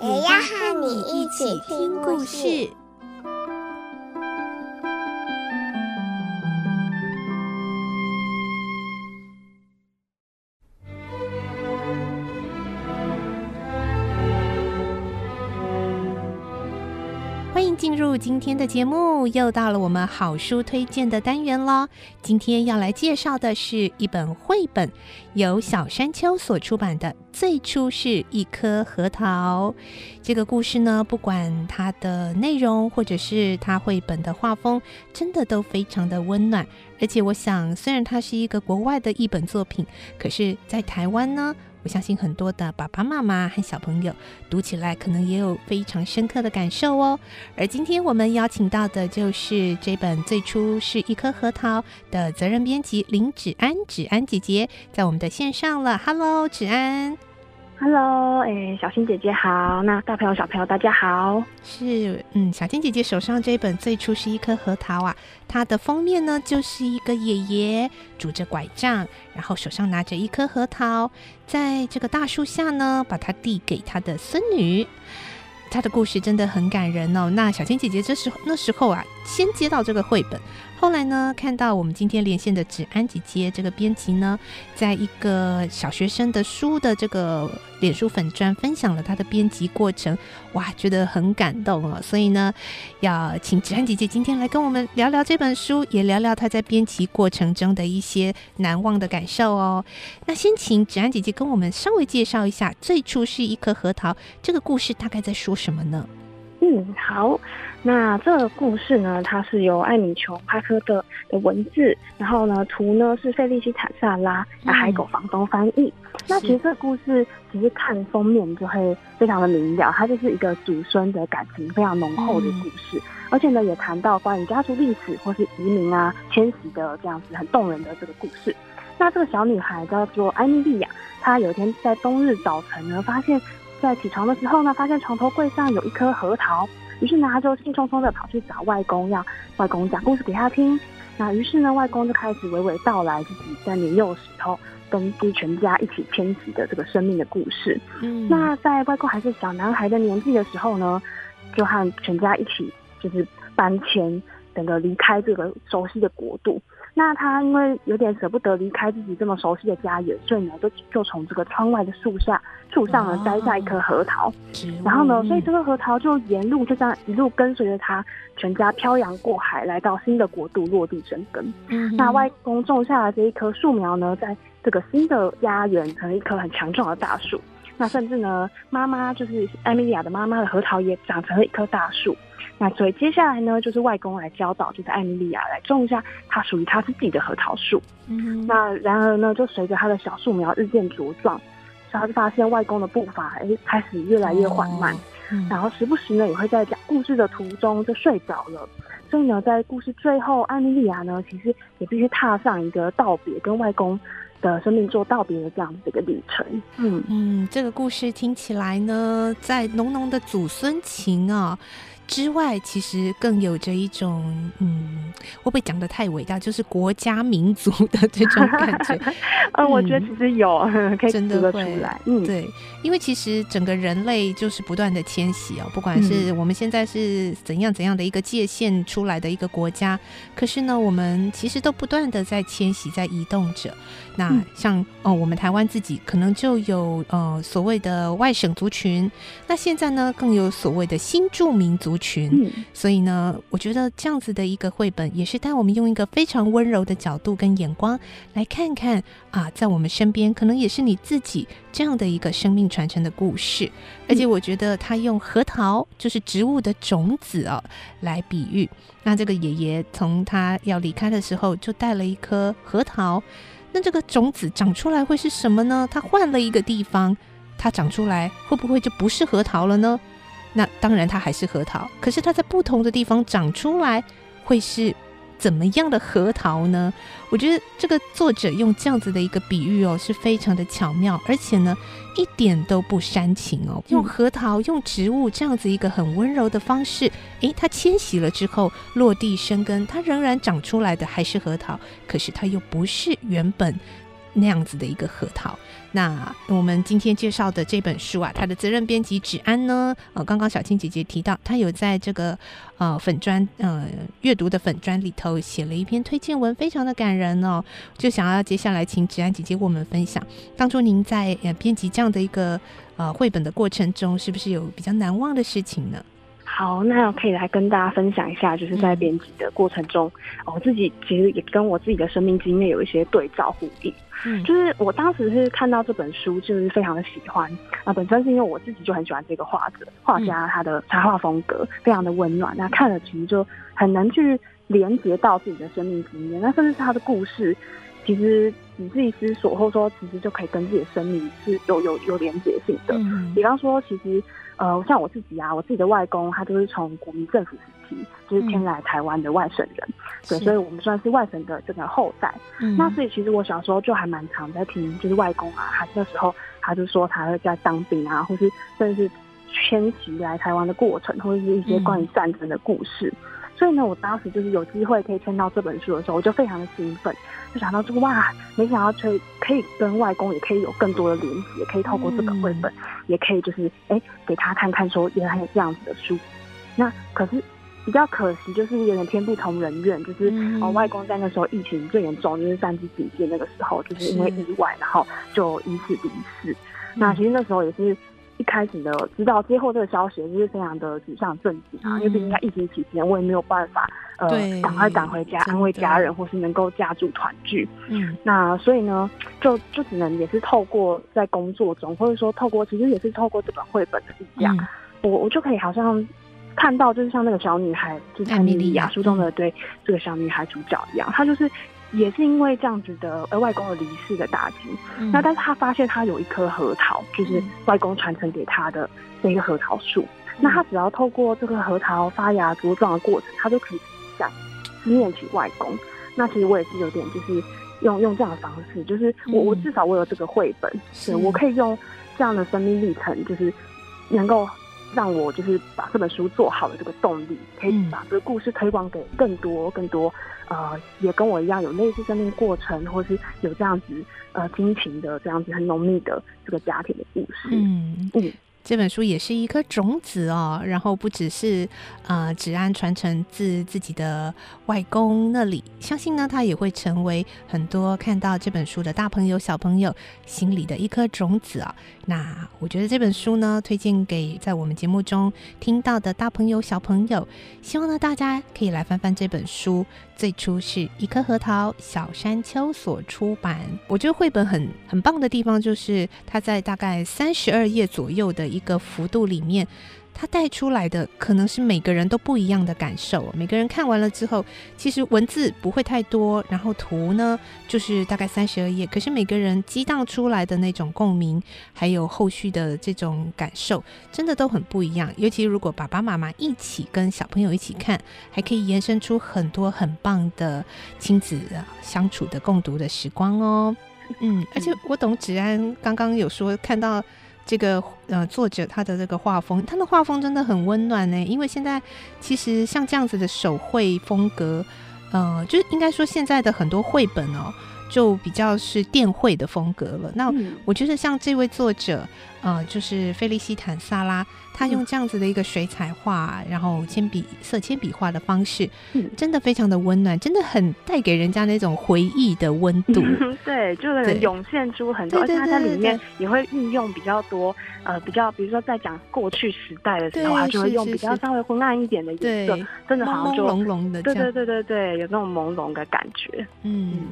也要和你一起听故事。进入今天的节目，又到了我们好书推荐的单元喽。今天要来介绍的是一本绘本，由小山丘所出版的《最初是一颗核桃》。这个故事呢，不管它的内容或者是它绘本的画风，真的都非常的温暖。而且，我想，虽然它是一个国外的译本作品，可是在台湾呢，我相信很多的爸爸妈妈和小朋友读起来可能也有非常深刻的感受哦。而今天我们邀请到的就是这本最初是一颗核桃的责任编辑林芷安，芷安姐姐在我们的线上了。Hello，芷安。Hello，哎、小青姐姐好，那大朋友小朋友大家好。是，嗯，小青姐姐手上这一本最初是一颗核桃啊，它的封面呢就是一个爷爷拄着拐杖，然后手上拿着一颗核桃，在这个大树下呢，把它递给他的孙女。他的故事真的很感人哦。那小青姐姐这时那时候啊，先接到这个绘本。后来呢，看到我们今天连线的芷安姐姐这个编辑呢，在一个小学生的书的这个脸书粉专分享了她的编辑过程，哇，觉得很感动哦。所以呢，要请芷安姐姐今天来跟我们聊聊这本书，也聊聊她在编辑过程中的一些难忘的感受哦。那先请芷安姐姐跟我们稍微介绍一下，最初是一颗核桃这个故事大概在说什么呢？嗯，好。那这个故事呢，它是由艾米琼·帕科的的文字，然后呢，图呢是费利西坦·萨拉，那海狗房东翻译。嗯、那其实这个故事，其实看封面就会非常的明了，它就是一个祖孙的感情非常浓厚的故事，嗯、而且呢，也谈到关于家族历史或是移民啊、迁徙的这样子很动人的这个故事。那这个小女孩叫做艾米莉亚，她有一天在冬日早晨呢，发现，在起床的时候呢，发现床头柜上有一颗核桃。于是呢，他就兴冲冲的跑去找外公，要外公讲故事给他听。那于是呢，外公就开始娓娓道来自己在年幼时候跟跟全家一起迁徙的这个生命的故事。嗯，那在外公还是小男孩的年纪的时候呢，就和全家一起就是搬迁，整个离开这个熟悉的国度。那他因为有点舍不得离开自己这么熟悉的家园，所以呢，就就从这个窗外的树下树上呢摘下一颗核桃，然后呢，所以这个核桃就沿路就这样一路跟随着他全家漂洋过海，来到新的国度落地生根。嗯，那外公种下的这一棵树苗呢，在这个新的家园成了一棵很强壮的大树。那甚至呢，妈妈就是艾米莉亚的妈妈的核桃也长成了一棵大树。那所以接下来呢，就是外公来教导，就是艾米莉亚来种下他属于他自己的核桃树。嗯，那然而呢，就随着他的小树苗日渐茁壮，所以他就发现外公的步伐哎开始越来越缓慢，哦嗯、然后时不时呢也会在讲故事的途中就睡着了。所以呢，在故事最后，艾米莉亚呢其实也必须踏上一个道别，跟外公的生命做道别的这样的一个旅程。嗯嗯，这个故事听起来呢，在浓浓的祖孙情啊。之外，其实更有着一种，嗯，会不会讲的太伟大？就是国家民族的这种感觉。嗯，嗯，我觉得其实有，可以读得出来。嗯，对，因为其实整个人类就是不断的迁徙哦，不管是我们现在是怎样怎样的一个界限出来的一个国家，可是呢，我们其实都不断的在迁徙，在移动着。那像哦，我们台湾自己可能就有呃所谓的外省族群，那现在呢，更有所谓的新住民族群，嗯，所以呢，我觉得这样子的一个绘本，也是带我们用一个非常温柔的角度跟眼光来看看啊，在我们身边可能也是你自己这样的一个生命传承的故事。而且我觉得他用核桃，就是植物的种子哦，来比喻。那这个爷爷从他要离开的时候，就带了一颗核桃。那这个种子长出来会是什么呢？他换了一个地方，它长出来会不会就不是核桃了呢？那当然它还是核桃，可是它在不同的地方长出来会是。怎么样的核桃呢？我觉得这个作者用这样子的一个比喻哦，是非常的巧妙，而且呢，一点都不煽情哦。用核桃，用植物这样子一个很温柔的方式，诶，它迁徙了之后落地生根，它仍然长出来的还是核桃，可是它又不是原本那样子的一个核桃。那我们今天介绍的这本书啊，它的责任编辑芷安呢，呃，刚刚小青姐姐提到，她有在这个呃粉专呃阅读的粉专里头写了一篇推荐文，非常的感人哦。就想要接下来请芷安姐姐为我们分享，当初您在呃编辑这样的一个呃绘本的过程中，是不是有比较难忘的事情呢？好，那我可以来跟大家分享一下，就是在编辑的过程中，我、嗯哦、自己其实也跟我自己的生命经验有一些对照呼应。嗯，就是我当时是看到这本书，就是非常的喜欢。啊本身是因为我自己就很喜欢这个画者、画家，他的插画风格非常的温暖。那看了其实就很能去连接到自己的生命经验，那甚至是他的故事，其实你自己思索，或者说其实就可以跟自己的生命是有有有连接性的。嗯，比方说，其实。呃，像我自己啊，我自己的外公，他就是从国民政府时期就是迁来台湾的外省人，嗯，对，所以我们算是外省的这个后代。嗯，那所以其实我小时候就还蛮常在听，就是外公啊，他那时候他就说他会在当兵啊，或是甚至是迁徙来台湾的过程，或者是一些关于战争的故事。嗯所以呢，我当时就是有机会可以签到这本书的时候，我就非常的兴奋，就想到这个哇，没想到可以可以跟外公也可以有更多的连接，可以透过这本绘本，也可以就是哎、欸、给他看看说原来还有这样子的书。那可是比较可惜，就是有点天不同人愿，就是哦外公在那时候疫情最严重，就是三级警戒那个时候，就是因为意外，然后就因此离世。那其实那时候也是。一开始的知道接获这个消息，就是非常的沮丧震惊啊，因为毕竟在疫情期间，我也没有办法呃赶快赶回家安慰家人，或是能够家住团聚。嗯，那所以呢，就就只能也是透过在工作中，或者说透过其实也是透过这本绘本的力量，嗯、我我就可以好像看到，就是像那个小女孩，就是艾米莉亚书中的对这个小女孩主角一样，她就是。也是因为这样子的，呃，外公的离世的打击，嗯，那但是他发现他有一棵核桃，就是外公传承给他的这个核桃树，嗯，那他只要透过这个核桃发芽茁壮的过程，他就可以想思念起外公。那其实我也是有点就是用用这样的方式，就是我我至少我有这个绘本，是。我可以用这样的生命历程，就是能够。让我就是把这本书做好的这个动力，可以把这个故事推广给更多更多，呃，也跟我一样有类似生命过程，或是有这样子呃亲情的这样子很浓密的这个家庭的故事。嗯嗯。这本书也是一颗种子哦，然后不只是呃芷安传承自自己的外公那里，相信呢，他也会成为很多看到这本书的大朋友小朋友心里的一颗种子啊、那我觉得这本书呢，推荐给在我们节目中听到的大朋友小朋友，希望呢大家可以来翻翻这本书。最初是一颗核桃，小山丘所出版。我觉得绘本很很棒的地方，就是它在大概三十二页左右的一个幅度里面。它带出来的可能是每个人都不一样的感受，每个人看完了之后，其实文字不会太多，然后图呢就是大概三十二页，可是每个人激荡出来的那种共鸣，还有后续的这种感受，真的都很不一样。尤其如果爸爸妈妈一起跟小朋友一起看，还可以延伸出很多很棒的亲子相处的共读的时光哦。嗯，而且我懂芷安刚刚有说看到。这个呃，作者他的这个画风，他的画风真的很温暖呢。因为现在其实像这样子的手绘风格，呃，就是应该说现在的很多绘本哦。就比较是电绘的风格了。那我觉得像这位作者，呃，就是菲利西坦萨拉，他用这样子的一个水彩画，然后铅笔色铅笔画的方式，真的非常的温暖，真的很带给人家那种回忆的温度。对，就是涌现出很多，而且他在里面也会运用比较多，呃，比较比如说在讲过去时代的时候，他就会用比较稍微昏暗一点的颜色，真的好像就朦胧的，对对对对对，有那种朦胧的感觉，嗯。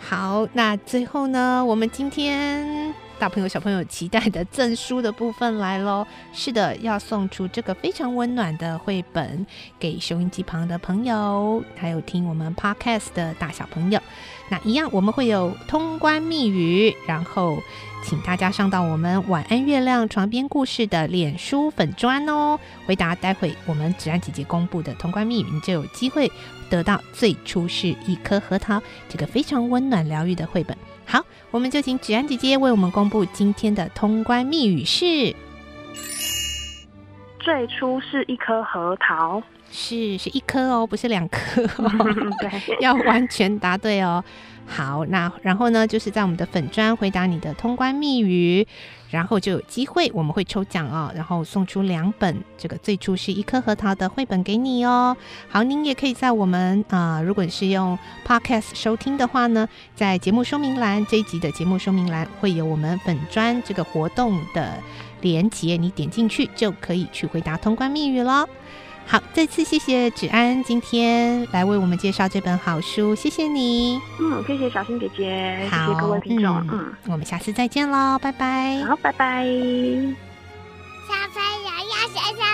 好，那最后呢，我们今天大朋友小朋友期待的赠书的部分来喽。是的，要送出这个非常温暖的绘本给收音机旁的朋友，还有听我们 Podcast 的大小朋友。那一样，我们会有通关密语，然后请大家上到我们晚安月亮床边故事的脸书粉砖哦，回答待会我们芷安姐姐公布的通关密语，你就有机会得到最初是一颗核桃这个非常温暖疗愈的绘本。好，我们就请芷安姐姐为我们公布今天的通关密语是：最初是一颗核桃。是是一颗哦，不是两颗哦，对，要完全答对哦。好，那然后呢，就是在我们的粉砖回答你的通关密语，然后就有机会我们会抽奖哦，然后送出两本这个最初是一颗核桃的绘本给你哦。好，您也可以在我们啊、呃，如果是用 Podcast 收听的话呢，在节目说明栏这一集的节目说明栏会有我们粉砖这个活动的连接，你点进去就可以去回答通关密语了。好，再次谢谢芷安今天来为我们介绍这本好书，谢谢你。嗯，谢谢小新姐姐，谢谢各位听众。嗯，嗯，我们下次再见喽，拜拜。好，拜拜。小朋友要睡觉。